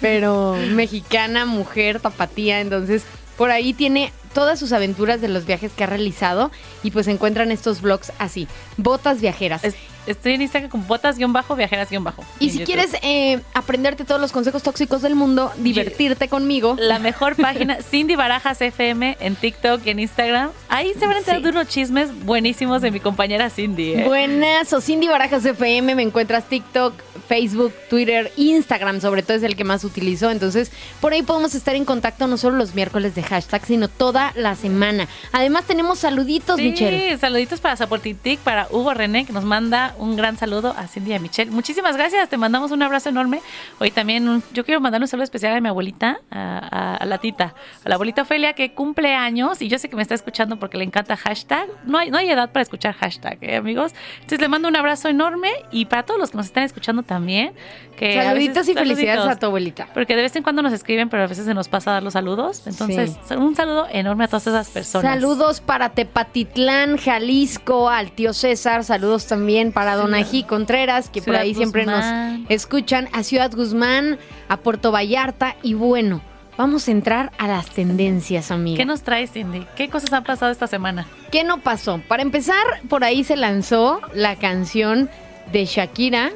S2: pero mexicana, mujer, tapatía, entonces por ahí tiene todas sus aventuras de los viajes que ha realizado y pues encuentran estos blogs así, botas viajeras.
S3: Estoy en Instagram con botas-viajeras-bajo.
S2: y si
S3: YouTube.
S2: quieres eh, aprenderte todos los consejos tóxicos del mundo, divertirte conmigo,
S3: La mejor página, Cindy Barajas FM en TikTok y en Instagram. Ahí se van a enterar
S2: Sí.
S3: de unos chismes buenísimos de mi compañera Cindy. ¿eh?
S2: Buenas, o Cindy Barajas FM, me encuentras TikTok, Facebook, Twitter, Instagram, sobre todo es el que más utilizo. Entonces, por ahí podemos estar en contacto no solo los miércoles de hashtag, sino toda la semana. Además, tenemos saluditos,
S3: Sí,
S2: Michelle.
S3: saluditos para Zapotitic, para Hugo René, que nos manda un gran saludo a Cindy y a Michelle. Muchísimas gracias, te mandamos un abrazo enorme. Hoy también un- yo quiero mandar un saludo especial a mi abuelita, a, a- a la tita, a la abuelita Ofelia, que cumple años y yo sé que me está escuchando porque le encanta hashtag. No hay, no hay edad para escuchar hashtag, ¿eh, amigos. Entonces le mando un abrazo enorme y para todos los que nos están escuchando también. Que
S2: Saluditos
S3: veces-
S2: y felicidades
S3: saluditos.
S2: a tu abuelita.
S3: Porque de vez en cuando nos escriben, pero a veces se nos pasa dar los saludos. Entonces, un saludo enorme a todas esas personas.
S2: Saludos para Tepatitlán, Jalisco, al tío César. Saludos también para Donají Contreras, que por ahí siempre nos escuchan. A Ciudad Guzmán, a Puerto Vallarta. Y bueno, vamos a entrar a las tendencias, amiga.
S3: ¿Qué nos trae, Cindy? ¿Qué cosas han pasado esta semana?
S2: ¿Qué no pasó? Para empezar, por ahí se lanzó la canción de Shakira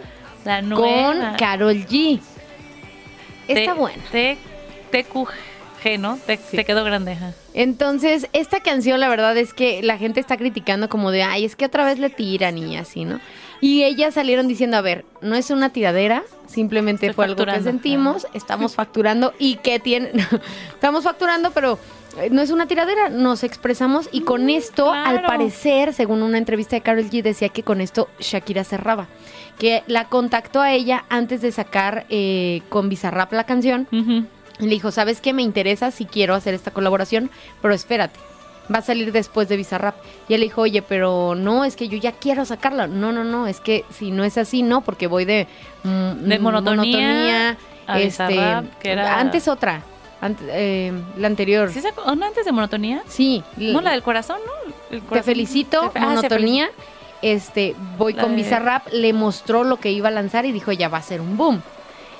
S3: La
S2: con. Carol G. Está buena.
S3: T- ¿no? Te, te quedó grande.
S2: Entonces, esta canción la verdad es que la gente está criticando como de, ay, es que otra vez le tiran y así, ¿no? Y ellas salieron diciendo, a ver, no es una tiradera, simplemente
S3: Estoy
S2: fue algo que sentimos, estamos facturando y que tiene, estamos facturando, pero eh, no es una tiradera, nos expresamos y con esto, al parecer, según una entrevista de Carol G, decía que con esto Shakira cerraba, que la contactó a ella antes de sacar eh, con Bizarrap la canción. Y le dijo, ¿sabes qué? Me interesa si quiero hacer esta colaboración, pero espérate, va a salir después de Bizarrap. Y él le dijo, oye, pero no, es que yo ya quiero sacarla. No, no, no, es que si no es así, no, porque voy de... mm,
S3: De monotonía a Bizarrap, que era-
S2: Antes otra, ante- eh, la anterior.
S3: ¿Sí sacó una antes de monotonía?
S2: Sí.
S3: No, la del corazón, ¿no? El
S2: Te felicito,
S3: Te fe- ah,
S2: monotonía. Este, voy
S3: La
S2: con
S3: de-
S2: Bizarrap, le mostró lo que iba a lanzar y dijo, ya va a ser un boom.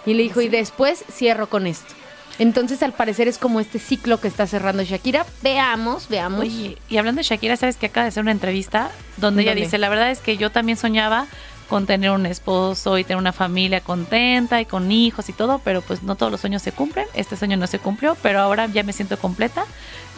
S2: Y le dijo, y después cierro con esto. Entonces, al parecer es como este ciclo que está cerrando Shakira. Veamos, veamos.
S3: Oye, y hablando de Shakira, ¿sabes que acaba de hacer una entrevista donde ella
S2: ¿Dónde?
S3: dice, la verdad es que yo también soñaba con tener un esposo y tener una familia contenta y con hijos y todo, pero pues no todos los sueños se cumplen. Este sueño no se cumplió, pero ahora ya me siento completa,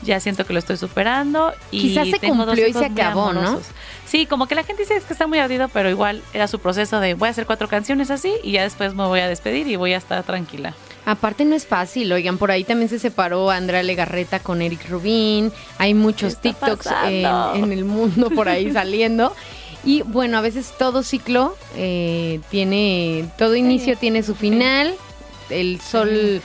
S3: ya siento que lo estoy superando y
S2: Quizás se
S3: tengo dos
S2: cumplió y
S3: hijos
S2: se acabó, ¿no?
S3: Sí, como que la gente dice que está muy ardido, pero igual era su proceso de voy a hacer cuatro canciones así y ya después me voy a despedir y voy a estar tranquila.
S2: Aparte no es fácil, oigan, por ahí también se separó Andrea Legarreta con Eric Rubin, hay muchos
S3: ¿Qué está
S2: TikToks en, el mundo por ahí saliendo. Y bueno, a veces todo ciclo eh, tiene, todo inicio tiene su final, el sol,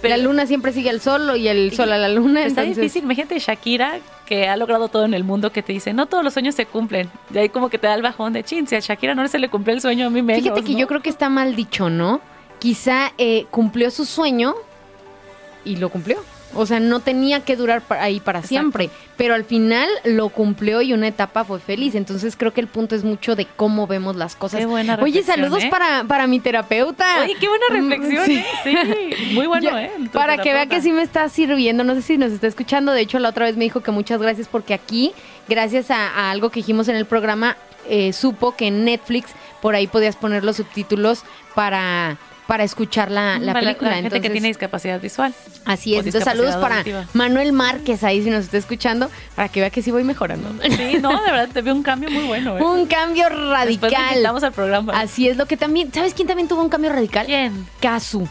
S3: Pero-
S2: la luna siempre sigue al sol y el sol a la luna.
S3: Está
S2: entonces-
S3: difícil, imagínate Shakira que ha logrado todo en el mundo que te dice, no todos los sueños se cumplen. Y ahí como que te da el bajón de chin, si a Shakira no se le cumplió el sueño a mí menos.
S2: Fíjate que
S3: ¿no?
S2: yo creo que está mal dicho, ¿no? Quizá eh, cumplió su sueño y lo cumplió. O sea, no tenía que durar ahí para
S3: Exacto.
S2: siempre, pero al final lo cumplió y una etapa fue feliz. Entonces creo que el punto es mucho de cómo vemos las cosas.
S3: Qué buena
S2: Oye, saludos
S3: ¿eh?
S2: para, para mi terapeuta.
S3: Oye, qué buena
S2: Mm,
S3: reflexión,
S2: sí.
S3: ¿eh? Sí, muy bueno, ¿eh?
S2: Para que vea que sí me está sirviendo, no sé si nos está escuchando, de hecho la otra vez me dijo que muchas gracias porque aquí, gracias a, a algo que dijimos en el programa, eh, supo que en Netflix por ahí podías poner los subtítulos para, para escuchar la, la
S3: Para
S2: película.
S3: gente que
S2: Entonces,
S3: tiene discapacidad visual.
S2: Así es, entonces saludos para. Manuel Márquez ahí si nos está escuchando, para que vea que sí voy mejorando.
S3: Sí, no, de verdad, te veo un cambio muy bueno, ¿eh?
S2: Un cambio radical.
S3: invitamos al programa.
S2: Así es lo que también, ¿sabes quién también tuvo un cambio radical?
S3: ¿Quién?
S2: Casu.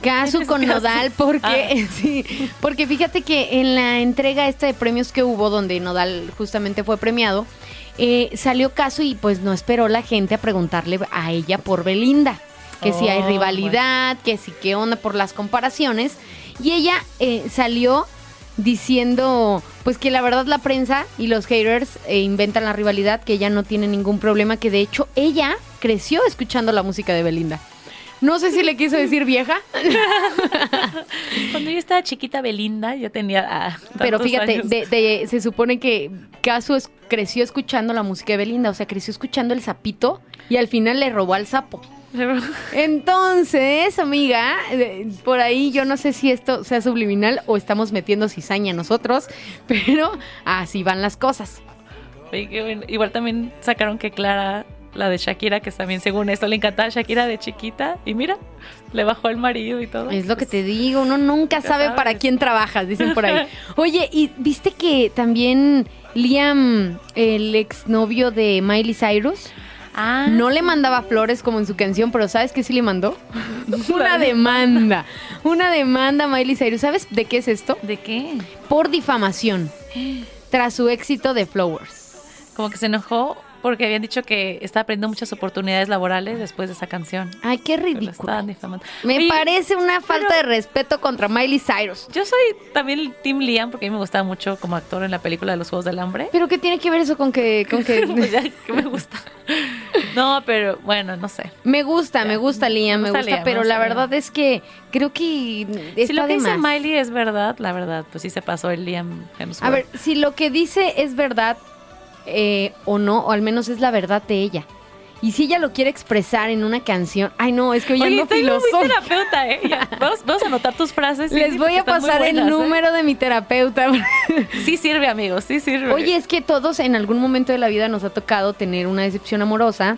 S2: Casu
S3: ¿Quién es
S2: con? Nodal, porque
S3: Ah.
S2: sí, porque fíjate que en la entrega esta de premios que hubo, donde Nodal justamente fue premiado, eh, salió Casu y pues no esperó la gente a preguntarle a ella por Belinda, que si hay
S3: Oh,
S2: rivalidad, que si qué onda por las comparaciones, y ella eh, salió diciendo pues que la verdad la prensa y los haters eh, inventan la rivalidad, que ella no tiene ningún problema, que de hecho ella creció escuchando la música de Belinda. No sé si le quiso decir vieja,
S3: Cuando yo estaba chiquita Belinda, yo tenía. ah,
S2: pero fíjate,
S3: años.
S2: de- de- se supone que Casu es- creció escuchando la música de Belinda, o sea, creció escuchando el sapito y al final le robó al sapo. Entonces, amiga, por ahí yo no sé si esto sea subliminal o estamos metiendo cizaña nosotros, pero así van las cosas.
S3: Igual también sacaron que Clara, la de Shakira, que también según esto le encantaba a Shakira de chiquita. Y mira, le bajó el marido y todo.
S2: Es lo que te digo, uno nunca sabe
S3: sabes.
S2: para quién trabajas, dicen por ahí. Oye, y viste que también Liam, el exnovio de Miley Cyrus,
S3: Ah,
S2: no le mandaba flores como en su canción, pero ¿sabes qué sí le mandó? Una demanda. Una demanda a Miley Cyrus. ¿Sabes de qué es esto?
S3: ¿De qué?
S2: Por difamación. Tras su éxito de Flowers.
S3: Como que se enojó porque habían dicho que estaba perdiendo muchas oportunidades laborales después de esa canción.
S2: Ay, qué ridículo. Me
S3: Oye,
S2: parece una falta de respeto contra Miley Cyrus.
S3: Yo soy también el Team Liam porque a mí me gustaba mucho como actor en la película de los Juegos del Hambre.
S2: ¿Pero qué tiene que ver eso con que, con que
S3: Pues ya que me gusta. No, pero bueno, no sé.
S2: Me gusta, me gusta Liam, me
S3: gusta Liam,
S2: pero
S3: gusta
S2: la
S3: Liam.
S2: verdad es que creo que está
S3: si lo que
S2: de
S3: dice
S2: más.
S3: Miley es verdad, la verdad, pues sí se pasó el Liam Hemsworth.
S2: A ver, si lo que dice es verdad eh, o no, o al menos es la verdad de ella. Y si ella lo quiere expresar en una canción, ay no, es que hoy
S3: Oye,
S2: ando
S3: estoy muy
S2: filosófica.
S3: terapeuta, ¿eh? Ya, Vamos, vamos a anotar tus frases.
S2: Les
S3: sí,
S2: voy a pasar el
S3: ¿eh?
S2: número de mi terapeuta.
S3: Sí sirve, amigos, sí sirve.
S2: Oye, es que todos en algún momento de la vida nos ha tocado tener una decepción amorosa,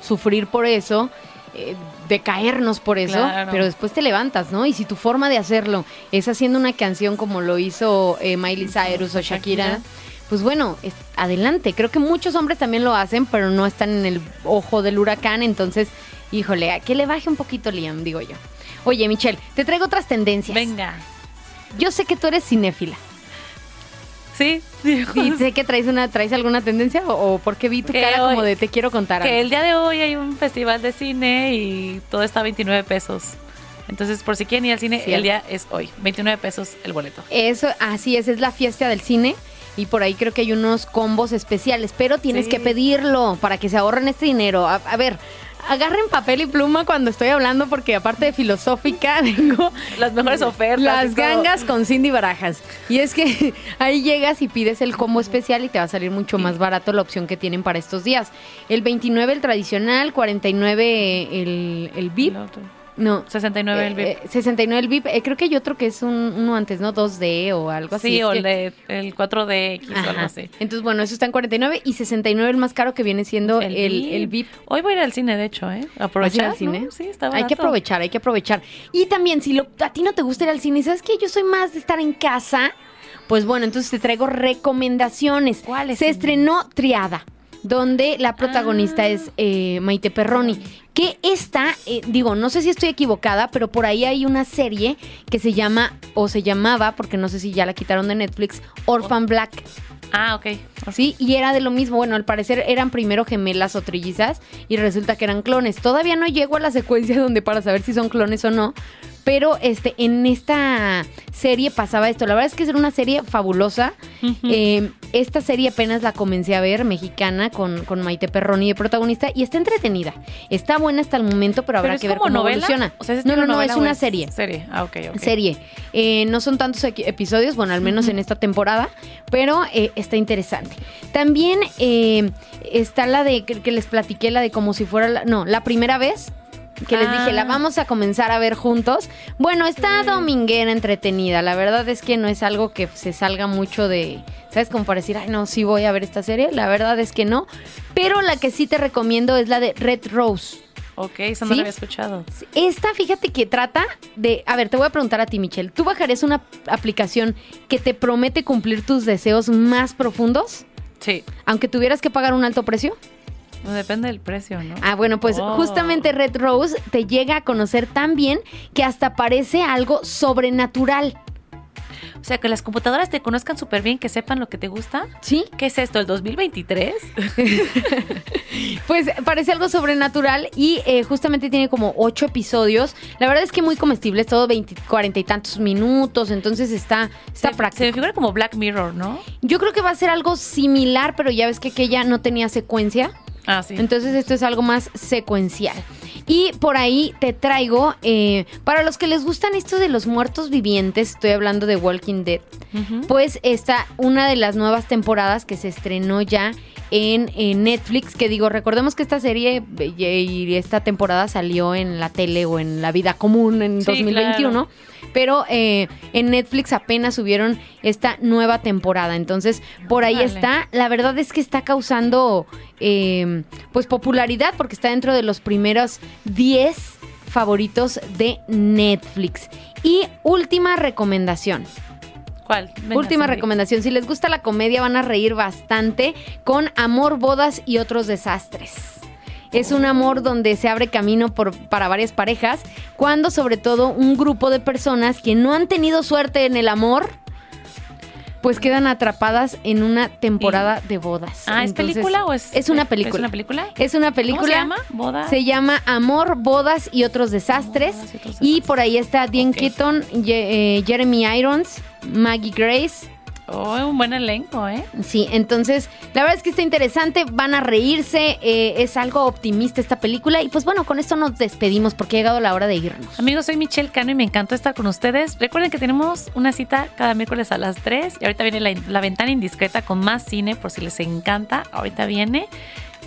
S2: sufrir por eso, eh, decaernos por eso,
S3: Claro.
S2: pero después te levantas, ¿no? Y si tu forma de hacerlo es haciendo una canción como lo hizo eh, Miley Cyrus o Shakira,
S3: Shakira.
S2: Pues bueno, es- adelante. Creo que muchos hombres también lo hacen, pero no están en el ojo del huracán, entonces, híjole, a que le baje un poquito Liam, digo yo. Oye, Michelle, te traigo otras tendencias.
S3: Venga.
S2: Yo sé que tú eres cinéfila.
S3: Sí, sí.
S2: ¿Y sé que traes una traes alguna tendencia o, o porque vi tu
S3: Que
S2: cara
S3: hoy-
S2: como de te quiero contar
S3: Que
S2: algo?
S3: el día de hoy hay un festival de cine y todo está a 29 pesos. Entonces, por si quieren ir al cine, el día es hoy. 29 pesos el boleto.
S2: Eso, así es, es la fiesta del cine y por ahí creo que hay unos combos especiales, pero tienes
S3: Sí.
S2: que pedirlo para que se ahorren este dinero. A, a ver, agarren papel y pluma cuando estoy hablando porque aparte de filosófica tengo
S3: Las mejores ofertas.
S2: las gangas con Cindy Barajas. Y es que ahí llegas y pides el combo especial y te va a salir mucho más barato la opción que tienen para estos días. El 29 el tradicional, 49 el, el VIP.
S3: El.
S2: No.
S3: 69 el VIP.
S2: eh, 69 el VIP. Eh, creo que hay otro que es un, uno antes, ¿no? 2D o algo así.
S3: Sí, o el, de, el 4DX o algo así.
S2: Entonces, bueno, eso está en 49 y 69 el más caro que viene siendo el, el, VIP.
S3: Hoy voy a ir al cine, de hecho, ¿eh?
S2: ¿Vas a ir
S3: Aprovechar.
S2: al cine?
S3: ¿no? Sí, está
S2: Hay que
S3: barato.
S2: aprovechar, hay que aprovechar. Y también, si lo, a ti no te gusta ir al cine, ¿sabes qué? Yo soy más de estar en casa. Pues bueno, entonces te traigo recomendaciones.
S3: ¿Cuáles?
S2: Se estrenó Triada, donde la protagonista
S3: Ah.
S2: es eh, Maite Perroni. Que esta, eh, digo, no sé si estoy equivocada, pero por ahí hay una serie que se llama, o se llamaba, porque no sé si ya la quitaron de Netflix, Orphan Black.
S3: Ah, ok.
S2: Sí, y era de lo mismo. Bueno, al parecer eran primero gemelas o trillizas y resulta que eran clones. Todavía no llego a la secuencia donde para saber si son clones o no. Pero este, en esta serie pasaba esto. La verdad es que era una serie fabulosa. Eh, esta serie apenas la comencé a ver, mexicana, con, con Maite Perroni de protagonista, y está entretenida. Está buena hasta el momento, pero habrá
S3: ¿Pero es
S2: que ver cómo
S3: novela?
S2: evoluciona.
S3: O sea, ¿es
S2: no, no, no, es una serie
S3: Serie. Ah, ok, ok.
S2: serie. Eh, no son tantos episodios, bueno, al menos en esta temporada, pero eh, está interesante. También eh, está la de que, que les platiqué, la de como si fuera, la, no, la primera vez. Que les
S3: Ah.
S2: dije, la vamos a comenzar a ver juntos. Bueno, está dominguera entretenida. La verdad es que no es algo que se salga mucho de. ¿Sabes? Como para decir, ay, no, sí voy a ver esta serie. La verdad es que no. Pero la que sí te recomiendo es la de Red Rose.
S3: Ok, eso no
S2: ¿Sí?
S3: lo había escuchado.
S2: Esta, fíjate que trata de. A ver, te voy a preguntar a ti, Michelle. ¿Tú bajarías una aplicación que te promete cumplir tus deseos más profundos?
S3: Sí.
S2: Aunque tuvieras que pagar un alto precio.
S3: No depende del precio, ¿no?
S2: Ah, bueno, pues
S3: Oh.
S2: justamente Red Rose te llega a conocer tan bien que hasta parece algo sobrenatural.
S3: O sea, que las computadoras te conozcan súper bien, que sepan lo que te gusta.
S2: ¿Sí?
S3: ¿Qué es esto, el 2023?
S2: Pues parece algo sobrenatural y eh, justamente tiene como ocho episodios. La verdad es que muy comestible, es todo 20, 40 y tantos minutos, entonces está, está
S3: se,
S2: práctico.
S3: se me figura como Black Mirror, ¿no?
S2: Yo creo que va a ser algo similar, pero ya ves que aquella no tenía secuencia.
S3: Ah, sí.
S2: Entonces esto es algo más secuencial. Y por ahí te traigo, eh, para los que les gustan esto de los muertos vivientes, estoy hablando de Walking Dead, pues está una de las nuevas temporadas que se estrenó ya en, en Netflix, que digo, recordemos que esta serie eh, y esta temporada salió en la tele o en la vida común en
S3: Sí,
S2: 2021. Pero eh, en Netflix apenas subieron esta nueva temporada. Entonces, por ahí está. La verdad es que está causando eh, pues popularidad porque está dentro de los primeros 10 favoritos de Netflix. Y última recomendación.
S3: ¿Cuál? Venga,
S2: Última recomendación. Si les gusta la comedia, van a reír bastante con Amor, Bodas y otros desastres. Es un amor donde se abre camino por, para varias parejas, cuando sobre todo un grupo de personas que no han tenido suerte en el amor, pues quedan atrapadas en una temporada de bodas.
S3: Ah, ¿es
S2: Entonces,
S3: película o es-
S2: Es una
S3: es
S2: película.
S3: una película?
S2: Es una película.
S3: ¿Cómo se llama? ¿Boda?
S2: Se llama Amor, Bodas y otros desastres.
S3: Bodas y otros
S2: Y por ahí está Dean. Keaton, Ye- eh, Jeremy Irons, Maggie Grace.
S3: Oh, un buen elenco, ¿eh?
S2: Sí, entonces la verdad es que está interesante, van a reírse, eh, es algo optimista esta película y pues bueno, con esto nos despedimos porque ha llegado la hora de irnos.
S3: Amigos, soy Michelle Cano y me encantó estar con ustedes. Recuerden que tenemos una cita cada miércoles a las 3 y ahorita viene la, la ventana indiscreta con más cine por si les encanta. Ahorita viene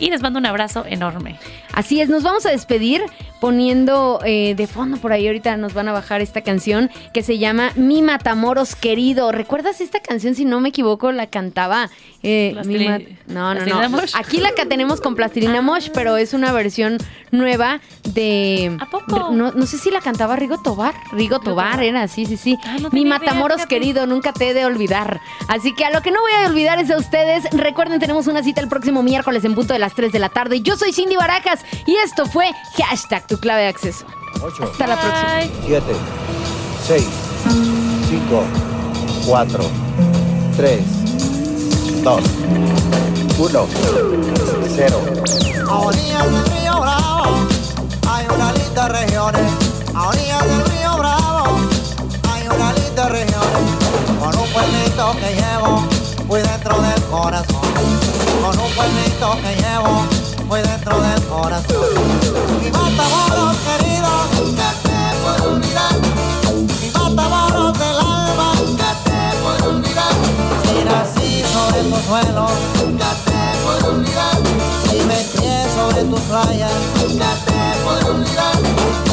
S3: y les mando un abrazo enorme.
S2: Así es, nos vamos a despedir poniendo eh, de fondo por ahí ahorita nos van a bajar esta canción que se llama Mi Matamoros querido. ¿Recuerdas esta canción? Si no me equivoco, la cantaba. eh, Mi no, no, no.
S3: Mosh.
S2: Aquí la que tenemos con Plastilina Mosh, pero es una versión nueva de.
S3: ¿A poco?
S2: No, no sé si la cantaba Rigo Tobar. Rigo Tobar era, sí, sí, sí.
S3: Ah, no
S2: Mi
S3: idea,
S2: Matamoros querido, nunca te he de olvidar. Así que a lo que no voy a olvidar es a ustedes. Recuerden, tenemos una cita el próximo miércoles en punto de las 3 de la tarde. Yo soy Cindy Barajas y esto fue hashtag tu clave de acceso. Hasta la próxima.
S3: Bye.
S11: 7, 6, 5, 4, 3, 2, 1, 0.
S12: A orillas del río Bravo hay una linda regiones. A orillas del río Bravo hay una linda regiones. Con un pueblito que llevo muy dentro del corazón. Con un pueblito que llevo muy dentro del corazón. Mi matamoros querido, que te puedo olvidar. Mi matamoros del alma, que te puedo olvidar. Si nací sobre tu suelo, que te puedo olvidar. Si me crié sobre tus playas, que te puedo olvidar.